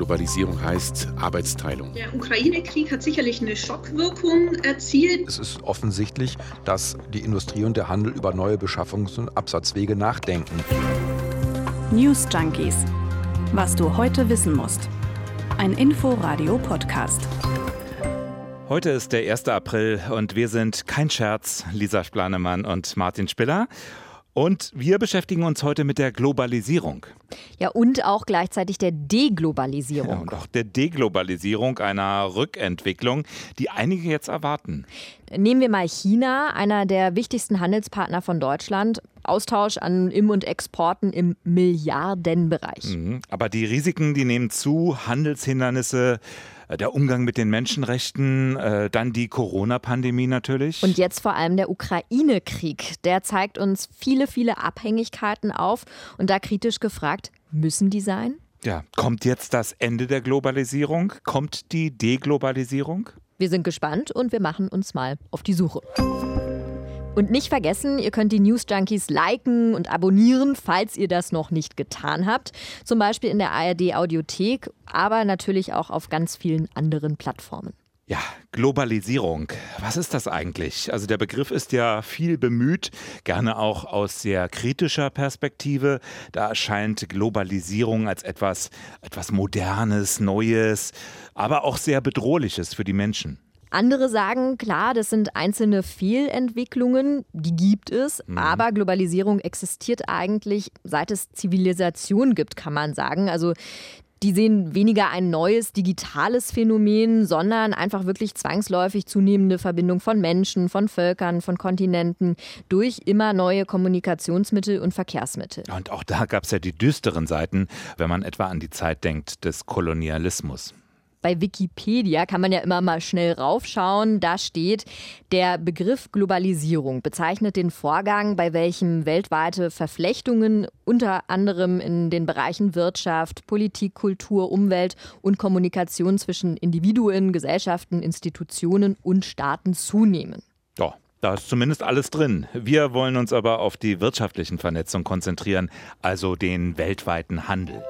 Globalisierung heißt Arbeitsteilung. Der Ukraine-Krieg hat sicherlich eine Schockwirkung erzielt. Es ist offensichtlich, dass die Industrie und der Handel über neue Beschaffungs- und Absatzwege nachdenken. News Junkies. Was du heute wissen musst. Ein Info-Radio-Podcast. Heute ist der 1. April und wir sind kein Scherz, Lisa Splanemann und Martin Spiller. Und wir beschäftigen uns heute mit der Globalisierung. Ja, und auch gleichzeitig der Deglobalisierung. Ja, und auch der Deglobalisierung, einer Rückentwicklung, die einige jetzt erwarten. Nehmen wir mal China, einer der wichtigsten Handelspartner von Deutschland. Austausch an Im- und Exporten im Milliardenbereich. Mhm. Aber die Risiken, die nehmen zu, Handelshindernisse, der Umgang mit den Menschenrechten, äh, dann die Corona-Pandemie natürlich. Und jetzt vor allem der Ukraine-Krieg. Der zeigt uns viele, viele Abhängigkeiten auf. Und da kritisch gefragt, müssen die sein? Ja, kommt jetzt das Ende der Globalisierung? Kommt die Deglobalisierung? Wir sind gespannt und wir machen uns mal auf die Suche. Und nicht vergessen, ihr könnt die News Junkies liken und abonnieren, falls ihr das noch nicht getan habt. Zum Beispiel in der ARD Audiothek, aber natürlich auch auf ganz vielen anderen Plattformen. Ja, Globalisierung. Was ist das eigentlich? Also der Begriff ist ja viel bemüht, gerne auch aus sehr kritischer Perspektive. Da erscheint Globalisierung als etwas, etwas Modernes, Neues, aber auch sehr Bedrohliches für die Menschen. Andere sagen, klar, das sind einzelne Fehlentwicklungen, die gibt es, mhm. aber Globalisierung existiert eigentlich, seit es Zivilisation gibt, kann man sagen. Also die sehen weniger ein neues digitales Phänomen, sondern einfach wirklich zwangsläufig zunehmende Verbindung von Menschen, von Völkern, von Kontinenten durch immer neue Kommunikationsmittel und Verkehrsmittel. Und auch da gab es ja die düsteren Seiten, wenn man etwa an die Zeit denkt des Kolonialismus bei Wikipedia kann man ja immer mal schnell raufschauen. Da steht, der Begriff Globalisierung bezeichnet den Vorgang, bei welchem weltweite Verflechtungen unter anderem in den Bereichen Wirtschaft, Politik, Kultur, Umwelt und Kommunikation zwischen Individuen, Gesellschaften, Institutionen und Staaten zunehmen. Ja, da ist zumindest alles drin. Wir wollen uns aber auf die wirtschaftlichen Vernetzung konzentrieren, also den weltweiten Handel.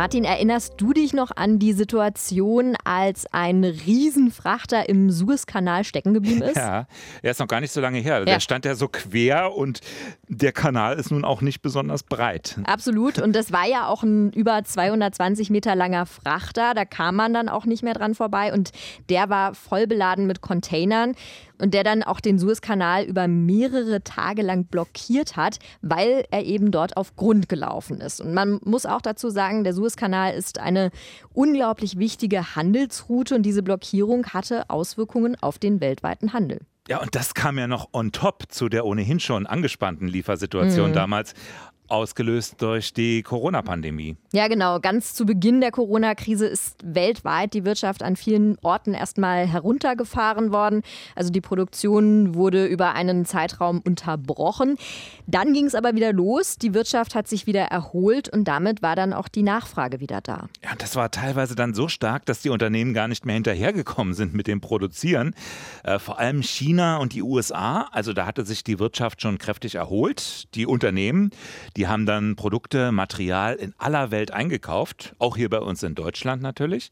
Martin, erinnerst du dich noch an die Situation, als ein Riesenfrachter im Suezkanal stecken geblieben ist? Ja, er ist noch gar nicht so lange her. Ja. Der stand ja so quer und der Kanal ist nun auch nicht besonders breit. Absolut. Und das war ja auch ein über 220 Meter langer Frachter. Da kam man dann auch nicht mehr dran vorbei. Und der war voll beladen mit Containern und der dann auch den Suezkanal über mehrere Tage lang blockiert hat, weil er eben dort auf Grund gelaufen ist. Und man muss auch dazu sagen, der Suezkanal ist eine unglaublich wichtige Handelsroute und diese Blockierung hatte Auswirkungen auf den weltweiten Handel. Ja, und das kam ja noch on top zu der ohnehin schon angespannten Liefersituation mhm. damals ausgelöst durch die Corona-Pandemie. Ja, genau. Ganz zu Beginn der Corona-Krise ist weltweit die Wirtschaft an vielen Orten erstmal heruntergefahren worden. Also die Produktion wurde über einen Zeitraum unterbrochen. Dann ging es aber wieder los. Die Wirtschaft hat sich wieder erholt und damit war dann auch die Nachfrage wieder da. Ja, das war teilweise dann so stark, dass die Unternehmen gar nicht mehr hinterhergekommen sind mit dem Produzieren. Äh, vor allem China und die USA. Also da hatte sich die Wirtschaft schon kräftig erholt. Die Unternehmen, die die haben dann Produkte, Material in aller Welt eingekauft, auch hier bei uns in Deutschland natürlich.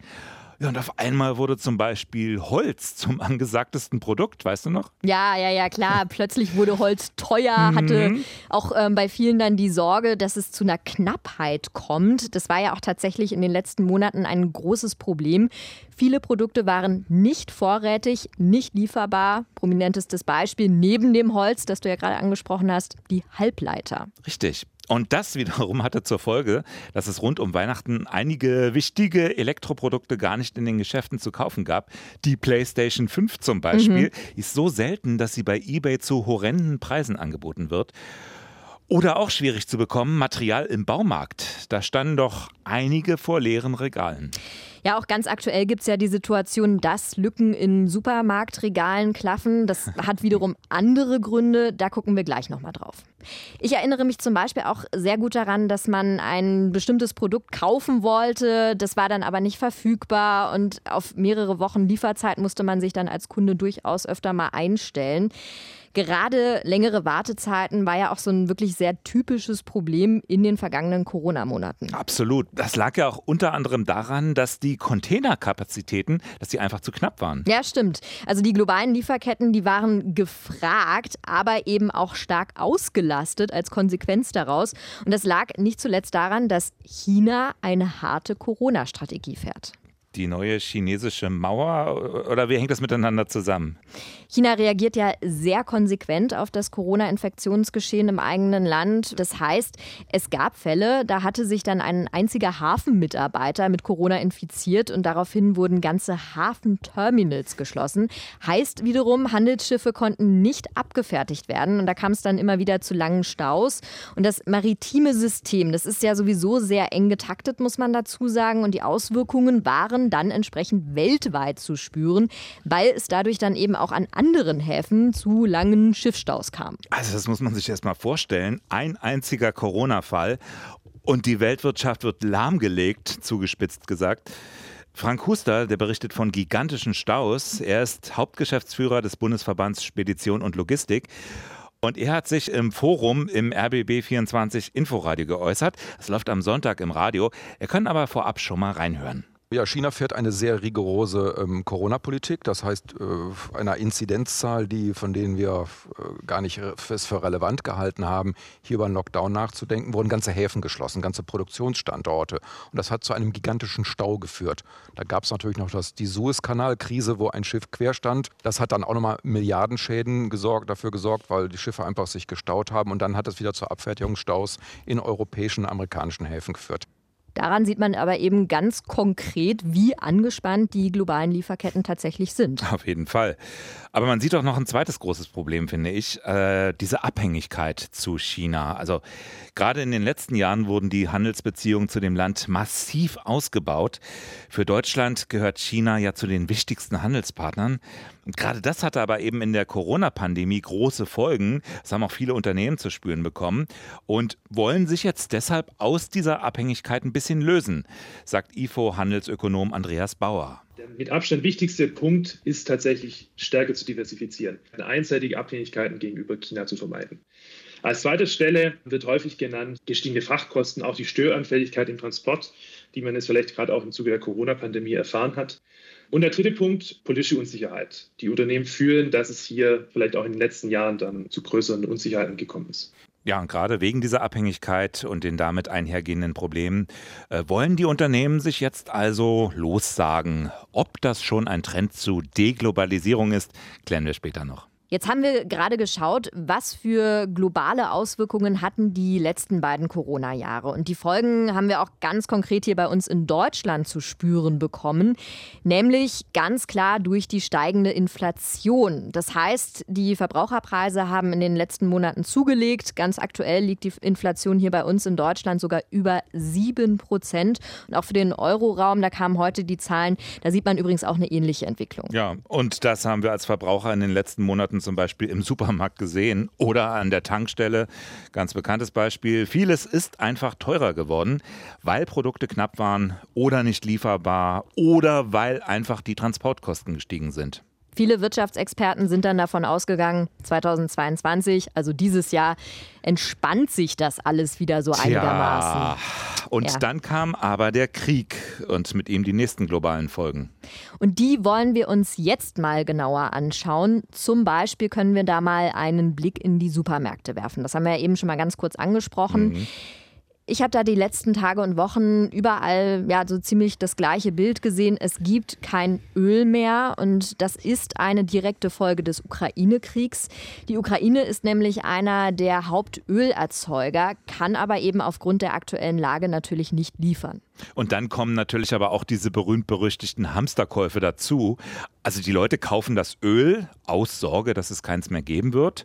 Ja, und auf einmal wurde zum Beispiel Holz zum angesagtesten Produkt, weißt du noch? Ja, ja, ja, klar. Plötzlich wurde Holz teuer, hatte mhm. auch ähm, bei vielen dann die Sorge, dass es zu einer Knappheit kommt. Das war ja auch tatsächlich in den letzten Monaten ein großes Problem. Viele Produkte waren nicht vorrätig, nicht lieferbar. Prominentestes Beispiel neben dem Holz, das du ja gerade angesprochen hast, die Halbleiter. Richtig. Und das wiederum hatte zur Folge, dass es rund um Weihnachten einige wichtige Elektroprodukte gar nicht in den Geschäften zu kaufen gab. Die PlayStation 5 zum Beispiel mhm. ist so selten, dass sie bei eBay zu horrenden Preisen angeboten wird. Oder auch schwierig zu bekommen, Material im Baumarkt. Da standen doch einige vor leeren Regalen. Ja, auch ganz aktuell gibt es ja die Situation, dass Lücken in Supermarktregalen klaffen. Das hat wiederum andere Gründe. Da gucken wir gleich nochmal drauf. Ich erinnere mich zum Beispiel auch sehr gut daran, dass man ein bestimmtes Produkt kaufen wollte, das war dann aber nicht verfügbar und auf mehrere Wochen Lieferzeit musste man sich dann als Kunde durchaus öfter mal einstellen. Gerade längere Wartezeiten war ja auch so ein wirklich sehr typisches Problem in den vergangenen Corona-Monaten. Absolut. Das lag ja auch unter anderem daran, dass die Containerkapazitäten, dass die einfach zu knapp waren. Ja, stimmt. Also die globalen Lieferketten, die waren gefragt, aber eben auch stark ausgelastet als Konsequenz daraus. Und das lag nicht zuletzt daran, dass China eine harte Corona-Strategie fährt die neue chinesische Mauer oder wie hängt das miteinander zusammen? China reagiert ja sehr konsequent auf das Corona-Infektionsgeschehen im eigenen Land. Das heißt, es gab Fälle, da hatte sich dann ein einziger Hafenmitarbeiter mit Corona infiziert und daraufhin wurden ganze Hafenterminals geschlossen. Heißt wiederum, Handelsschiffe konnten nicht abgefertigt werden und da kam es dann immer wieder zu langen Staus. Und das maritime System, das ist ja sowieso sehr eng getaktet, muss man dazu sagen. Und die Auswirkungen waren dann entsprechend weltweit zu spüren, weil es dadurch dann eben auch an anderen Häfen zu langen Schiffstaus kam. Also das muss man sich erst mal vorstellen. Ein einziger Corona-Fall und die Weltwirtschaft wird lahmgelegt, zugespitzt gesagt. Frank Huster, der berichtet von gigantischen Staus. Er ist Hauptgeschäftsführer des Bundesverbands Spedition und Logistik. Und er hat sich im Forum im RBB24 Inforadio geäußert. Es läuft am Sonntag im Radio. Er kann aber vorab schon mal reinhören. Ja, China fährt eine sehr rigorose ähm, Corona-Politik. Das heißt, äh, einer Inzidenzzahl, die, von denen wir äh, gar nicht fest für relevant gehalten haben, hier über einen Lockdown nachzudenken, wurden ganze Häfen geschlossen, ganze Produktionsstandorte. Und das hat zu einem gigantischen Stau geführt. Da gab es natürlich noch das, die Suezkanal-Krise, wo ein Schiff quer stand. Das hat dann auch nochmal Milliardenschäden gesorgt, dafür gesorgt, weil die Schiffe einfach sich gestaut haben. Und dann hat es wieder zu Abfertigungsstaus in europäischen, amerikanischen Häfen geführt. Daran sieht man aber eben ganz konkret, wie angespannt die globalen Lieferketten tatsächlich sind. Auf jeden Fall. Aber man sieht auch noch ein zweites großes Problem, finde ich, äh, diese Abhängigkeit zu China. Also gerade in den letzten Jahren wurden die Handelsbeziehungen zu dem Land massiv ausgebaut. Für Deutschland gehört China ja zu den wichtigsten Handelspartnern. Und gerade das hatte aber eben in der Corona-Pandemie große Folgen. Das haben auch viele Unternehmen zu spüren bekommen und wollen sich jetzt deshalb aus dieser Abhängigkeit ein bisschen lösen, sagt IFO-Handelsökonom Andreas Bauer. Der mit Abstand wichtigste Punkt ist tatsächlich stärker zu diversifizieren, einseitige Abhängigkeiten gegenüber China zu vermeiden. Als zweite Stelle wird häufig genannt gestiegene Frachtkosten, auch die Störanfälligkeit im Transport, die man jetzt vielleicht gerade auch im Zuge der Corona-Pandemie erfahren hat. Und der dritte Punkt, politische Unsicherheit. Die Unternehmen fühlen, dass es hier vielleicht auch in den letzten Jahren dann zu größeren Unsicherheiten gekommen ist. Ja, und gerade wegen dieser Abhängigkeit und den damit einhergehenden Problemen äh, wollen die Unternehmen sich jetzt also lossagen. Ob das schon ein Trend zu Deglobalisierung ist, klären wir später noch. Jetzt haben wir gerade geschaut, was für globale Auswirkungen hatten die letzten beiden Corona-Jahre. Und die Folgen haben wir auch ganz konkret hier bei uns in Deutschland zu spüren bekommen, nämlich ganz klar durch die steigende Inflation. Das heißt, die Verbraucherpreise haben in den letzten Monaten zugelegt. Ganz aktuell liegt die Inflation hier bei uns in Deutschland sogar über sieben Prozent. Und auch für den Euroraum, da kamen heute die Zahlen, da sieht man übrigens auch eine ähnliche Entwicklung. Ja, und das haben wir als Verbraucher in den letzten Monaten Produkten zum Beispiel im Supermarkt gesehen oder an der Tankstelle. Ganz bekanntes Beispiel. Vieles ist einfach teurer geworden, weil Produkte knapp waren oder nicht lieferbar oder weil einfach die Transportkosten gestiegen sind. Viele Wirtschaftsexperten sind dann davon ausgegangen, 2022, also dieses Jahr, entspannt sich das alles wieder so einigermaßen. Ja, und ja. dann kam aber der Krieg und mit ihm die nächsten globalen Folgen. Und die wollen wir uns jetzt mal genauer anschauen. Zum Beispiel können wir da mal einen Blick in die Supermärkte werfen. Das haben wir ja eben schon mal ganz kurz angesprochen. Mhm. Ich habe da die letzten Tage und Wochen überall ja so ziemlich das gleiche Bild gesehen. Es gibt kein Öl mehr und das ist eine direkte Folge des Ukraine-Kriegs. Die Ukraine ist nämlich einer der Hauptölerzeuger, kann aber eben aufgrund der aktuellen Lage natürlich nicht liefern. Und dann kommen natürlich aber auch diese berühmt-berüchtigten Hamsterkäufe dazu. Also die Leute kaufen das Öl aus Sorge, dass es keins mehr geben wird.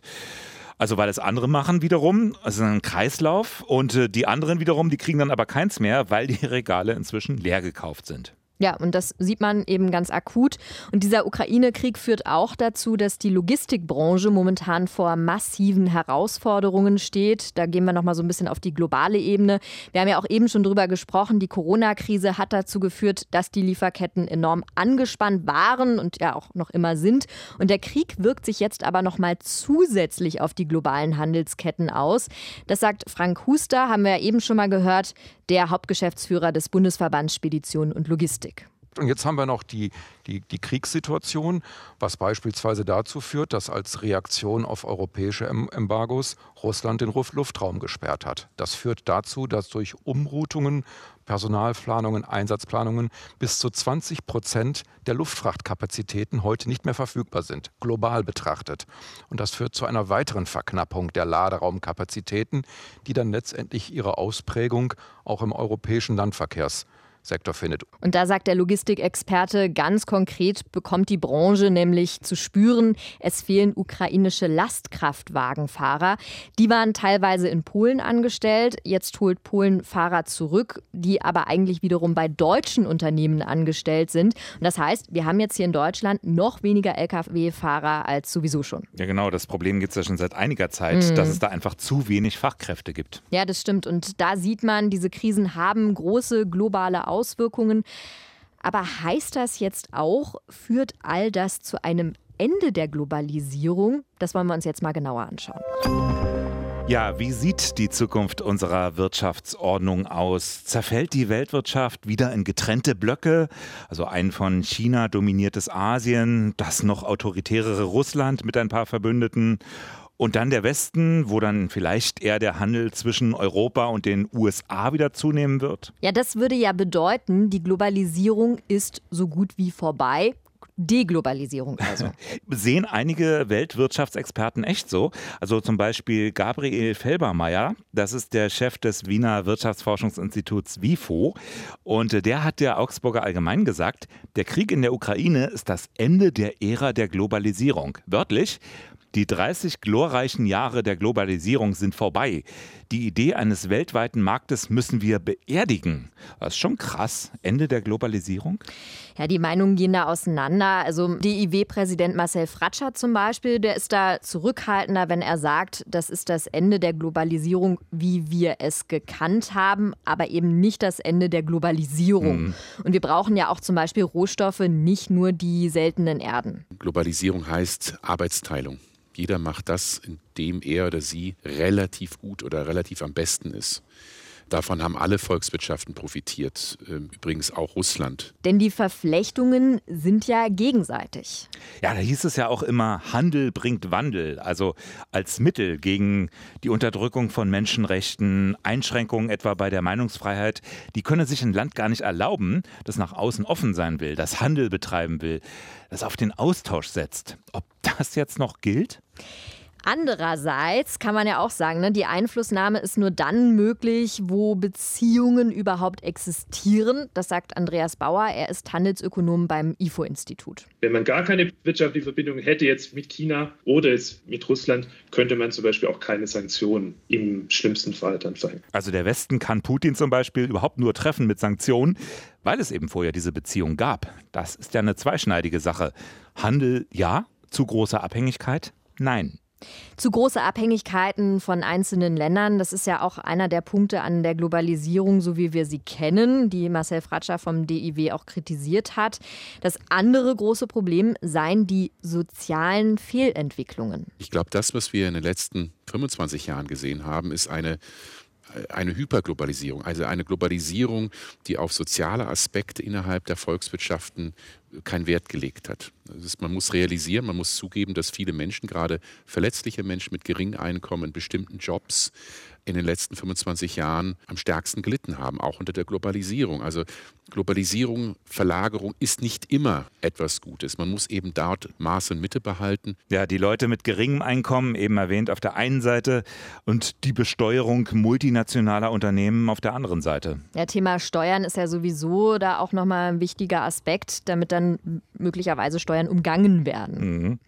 Also weil es andere machen wiederum, also ein Kreislauf und äh, die anderen wiederum, die kriegen dann aber keins mehr, weil die Regale inzwischen leer gekauft sind. Ja, und das sieht man eben ganz akut. Und dieser Ukraine-Krieg führt auch dazu, dass die Logistikbranche momentan vor massiven Herausforderungen steht. Da gehen wir nochmal so ein bisschen auf die globale Ebene. Wir haben ja auch eben schon drüber gesprochen. Die Corona-Krise hat dazu geführt, dass die Lieferketten enorm angespannt waren und ja auch noch immer sind. Und der Krieg wirkt sich jetzt aber nochmal zusätzlich auf die globalen Handelsketten aus. Das sagt Frank Huster, haben wir ja eben schon mal gehört, der Hauptgeschäftsführer des Bundesverbands Spedition und Logistik. Und jetzt haben wir noch die, die, die, Kriegssituation, was beispielsweise dazu führt, dass als Reaktion auf europäische Embargos Russland den Luftraum gesperrt hat. Das führt dazu, dass durch Umroutungen, Personalplanungen, Einsatzplanungen bis zu 20 Prozent der Luftfrachtkapazitäten heute nicht mehr verfügbar sind, global betrachtet. Und das führt zu einer weiteren Verknappung der Laderaumkapazitäten, die dann letztendlich ihre Ausprägung auch im europäischen Landverkehrs Sektor findet. Und da sagt der Logistikexperte ganz konkret, bekommt die Branche nämlich zu spüren, es fehlen ukrainische Lastkraftwagenfahrer. Die waren teilweise in Polen angestellt. Jetzt holt Polen Fahrer zurück, die aber eigentlich wiederum bei deutschen Unternehmen angestellt sind. Und das heißt, wir haben jetzt hier in Deutschland noch weniger Lkw-Fahrer als sowieso schon. Ja, genau. Das Problem gibt es ja schon seit einiger Zeit, mhm. dass es da einfach zu wenig Fachkräfte gibt. Ja, das stimmt. Und da sieht man, diese Krisen haben große globale Auswirkungen. Aber heißt das jetzt auch, führt all das zu einem Ende der Globalisierung? Das wollen wir uns jetzt mal genauer anschauen. Ja, wie sieht die Zukunft unserer Wirtschaftsordnung aus? Zerfällt die Weltwirtschaft wieder in getrennte Blöcke? Also ein von China dominiertes Asien, das noch autoritärere Russland mit ein paar Verbündeten und dann der Westen, wo dann vielleicht eher der Handel zwischen Europa und den USA wieder zunehmen wird? Ja, das würde ja bedeuten, die Globalisierung ist so gut wie vorbei. Deglobalisierung also. Sehen einige Weltwirtschaftsexperten echt so? Also zum Beispiel Gabriel Felbermeier, das ist der Chef des Wiener Wirtschaftsforschungsinstituts WIFO. Und der hat der Augsburger Allgemein gesagt, der Krieg in der Ukraine ist das Ende der Ära der Globalisierung. Wörtlich, die 30 glorreichen Jahre der Globalisierung sind vorbei. Die Idee eines weltweiten Marktes müssen wir beerdigen. Das ist schon krass. Ende der Globalisierung? Ja, die Meinungen gehen da auseinander. Also DIW-Präsident Marcel Fratscher zum Beispiel, der ist da zurückhaltender, wenn er sagt, das ist das Ende der Globalisierung, wie wir es gekannt haben, aber eben nicht das Ende der Globalisierung. Mhm. Und wir brauchen ja auch zum Beispiel Rohstoffe, nicht nur die seltenen Erden. Globalisierung heißt Arbeitsteilung. Jeder macht das, in dem er oder sie relativ gut oder relativ am besten ist. Davon haben alle Volkswirtschaften profitiert, ähm, übrigens auch Russland. Denn die Verflechtungen sind ja gegenseitig. Ja, da hieß es ja auch immer, Handel bringt Wandel, also als Mittel gegen die Unterdrückung von Menschenrechten, Einschränkungen etwa bei der Meinungsfreiheit. Die könne sich ein Land gar nicht erlauben, das nach außen offen sein will, das Handel betreiben will, das auf den Austausch setzt. Ob das jetzt noch gilt? Andererseits kann man ja auch sagen, ne, die Einflussnahme ist nur dann möglich, wo Beziehungen überhaupt existieren. Das sagt Andreas Bauer. Er ist Handelsökonom beim IFO-Institut. Wenn man gar keine wirtschaftliche Verbindung hätte jetzt mit China oder jetzt mit Russland, könnte man zum Beispiel auch keine Sanktionen im schlimmsten Fall dann verhängen. Also der Westen kann Putin zum Beispiel überhaupt nur treffen mit Sanktionen, weil es eben vorher diese Beziehung gab. Das ist ja eine zweischneidige Sache. Handel ja, zu großer Abhängigkeit nein. Zu große Abhängigkeiten von einzelnen Ländern, das ist ja auch einer der Punkte an der Globalisierung, so wie wir sie kennen, die Marcel Fratscher vom DIW auch kritisiert hat. Das andere große Problem seien die sozialen Fehlentwicklungen. Ich glaube, das, was wir in den letzten 25 Jahren gesehen haben, ist eine eine Hyperglobalisierung, also eine Globalisierung, die auf soziale Aspekte innerhalb der Volkswirtschaften keinen Wert gelegt hat. Ist, man muss realisieren, man muss zugeben, dass viele Menschen, gerade verletzliche Menschen mit geringem Einkommen in bestimmten Jobs, in den letzten 25 Jahren am stärksten gelitten haben, auch unter der Globalisierung. Also Globalisierung, Verlagerung ist nicht immer etwas Gutes. Man muss eben dort Maß und Mitte behalten. Ja, die Leute mit geringem Einkommen, eben erwähnt, auf der einen Seite und die Besteuerung multinationaler Unternehmen auf der anderen Seite. Ja, Thema Steuern ist ja sowieso da auch nochmal ein wichtiger Aspekt, damit dann dann möglicherweise Steuern umgangen werden. Mhm.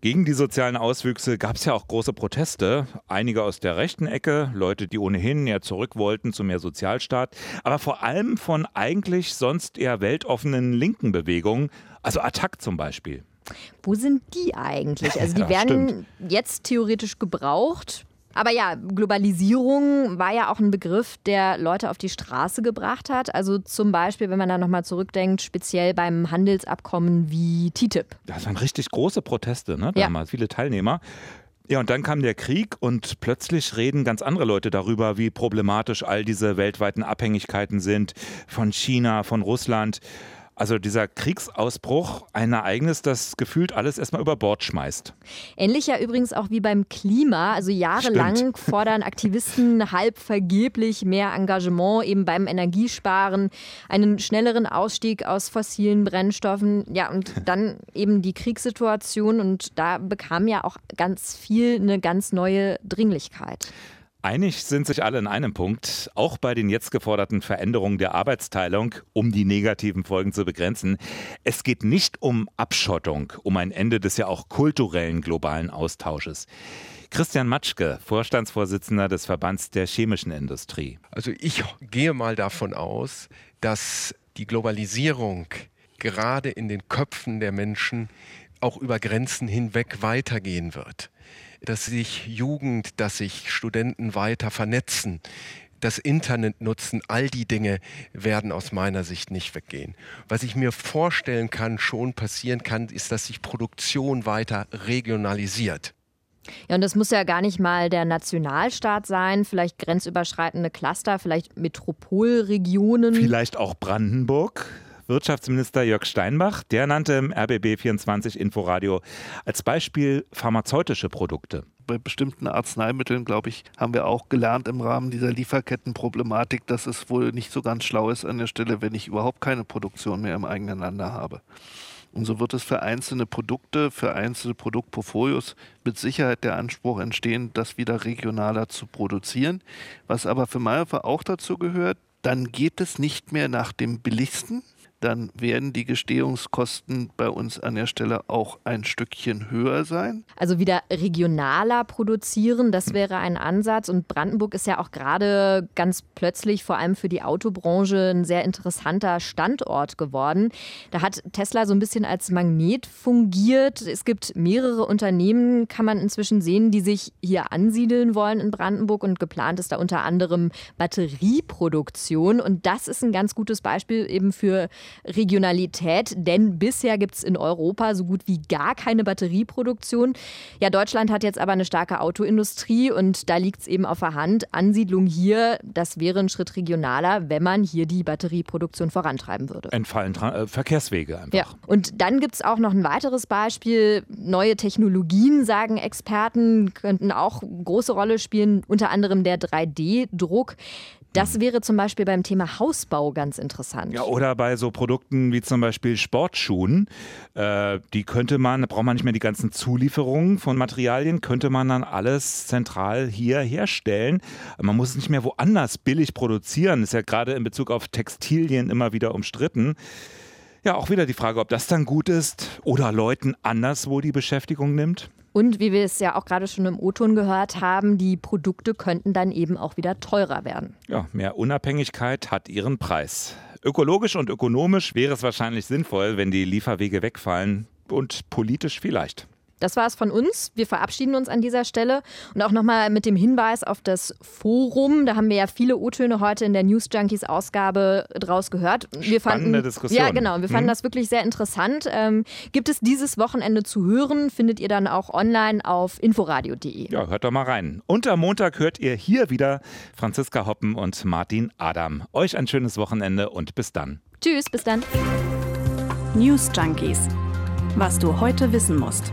Gegen die sozialen Auswüchse gab es ja auch große Proteste. Einige aus der rechten Ecke, Leute, die ohnehin ja zurück wollten zu mehr Sozialstaat, aber vor allem von eigentlich sonst eher weltoffenen linken Bewegungen, also Attac zum Beispiel. Wo sind die eigentlich? Also die ja, werden stimmt. jetzt theoretisch gebraucht. Aber ja, Globalisierung war ja auch ein Begriff, der Leute auf die Straße gebracht hat. Also zum Beispiel, wenn man da nochmal zurückdenkt, speziell beim Handelsabkommen wie TTIP. Das waren richtig große Proteste, ne? Damals, ja. viele Teilnehmer. Ja, und dann kam der Krieg und plötzlich reden ganz andere Leute darüber, wie problematisch all diese weltweiten Abhängigkeiten sind von China, von Russland. Also dieser Kriegsausbruch, ein Ereignis, das gefühlt alles erstmal über Bord schmeißt. Ähnlich ja übrigens auch wie beim Klima. Also jahrelang Stimmt. fordern Aktivisten halb vergeblich mehr Engagement eben beim Energiesparen, einen schnelleren Ausstieg aus fossilen Brennstoffen. Ja, und dann eben die Kriegssituation. Und da bekam ja auch ganz viel eine ganz neue Dringlichkeit. Einig sind sich alle in einem Punkt, auch bei den jetzt geforderten Veränderungen der Arbeitsteilung, um die negativen Folgen zu begrenzen. Es geht nicht um Abschottung, um ein Ende des ja auch kulturellen globalen Austausches. Christian Matschke, Vorstandsvorsitzender des Verbands der chemischen Industrie. Also ich gehe mal davon aus, dass die Globalisierung gerade in den Köpfen der Menschen auch über Grenzen hinweg weitergehen wird dass sich Jugend, dass sich Studenten weiter vernetzen, das Internet nutzen, all die Dinge werden aus meiner Sicht nicht weggehen. Was ich mir vorstellen kann, schon passieren kann, ist, dass sich Produktion weiter regionalisiert. Ja, und das muss ja gar nicht mal der Nationalstaat sein, vielleicht grenzüberschreitende Cluster, vielleicht Metropolregionen. Vielleicht auch Brandenburg. Wirtschaftsminister Jörg Steinbach, der nannte im RBB24 Inforadio als Beispiel pharmazeutische Produkte. Bei bestimmten Arzneimitteln, glaube ich, haben wir auch gelernt im Rahmen dieser Lieferkettenproblematik, dass es wohl nicht so ganz schlau ist an der Stelle, wenn ich überhaupt keine Produktion mehr im eigenen Lande habe. Und so wird es für einzelne Produkte, für einzelne Produktportfolios mit Sicherheit der Anspruch entstehen, das wieder regionaler zu produzieren. Was aber für Mayhofer auch dazu gehört, dann geht es nicht mehr nach dem billigsten, dann werden die Gestehungskosten bei uns an der Stelle auch ein Stückchen höher sein. Also wieder regionaler produzieren, das wäre ein Ansatz. Und Brandenburg ist ja auch gerade ganz plötzlich vor allem für die Autobranche ein sehr interessanter Standort geworden. Da hat Tesla so ein bisschen als Magnet fungiert. Es gibt mehrere Unternehmen, kann man inzwischen sehen, die sich hier ansiedeln wollen in Brandenburg. Und geplant ist da unter anderem Batterieproduktion. Und das ist ein ganz gutes Beispiel eben für Regionalität, denn bisher gibt es in Europa so gut wie gar keine Batterieproduktion. Ja, Deutschland hat jetzt aber eine starke Autoindustrie und da liegt es eben auf der Hand. Ansiedlung hier, das wäre ein Schritt regionaler, wenn man hier die Batterieproduktion vorantreiben würde. Entfallen äh, Verkehrswege einfach. Ja. Und dann gibt es auch noch ein weiteres Beispiel. Neue Technologien, sagen Experten, könnten auch große Rolle spielen, unter anderem der 3D-Druck. Das wäre zum Beispiel beim Thema Hausbau ganz interessant. Ja, oder bei so Produkten wie zum Beispiel Sportschuhen. Äh, die könnte man, da braucht man nicht mehr die ganzen Zulieferungen von Materialien, könnte man dann alles zentral hier herstellen. Man muss es nicht mehr woanders billig produzieren. Ist ja gerade in Bezug auf Textilien immer wieder umstritten. Ja, auch wieder die Frage, ob das dann gut ist oder Leuten anderswo die Beschäftigung nimmt. Und wie wir es ja auch gerade schon im O-Ton gehört haben, die Produkte könnten dann eben auch wieder teurer werden. Ja, mehr Unabhängigkeit hat ihren Preis. Ökologisch und ökonomisch wäre es wahrscheinlich sinnvoll, wenn die Lieferwege wegfallen und politisch vielleicht. Das war es von uns. Wir verabschieden uns an dieser Stelle und auch nochmal mit dem Hinweis auf das Forum. Da haben wir ja viele O-Töne heute in der News Junkies Ausgabe draus gehört. Wir Spannende fanden, Diskussion. Ja, genau. Wir fanden mhm. das wirklich sehr interessant. Ähm, gibt es dieses Wochenende zu hören, findet ihr dann auch online auf inforadio.de. Ja, hört doch mal rein. Und am Montag hört ihr hier wieder Franziska Hoppen und Martin Adam. Euch ein schönes Wochenende und bis dann. Tschüss, bis dann. News Junkies. Was du heute wissen musst.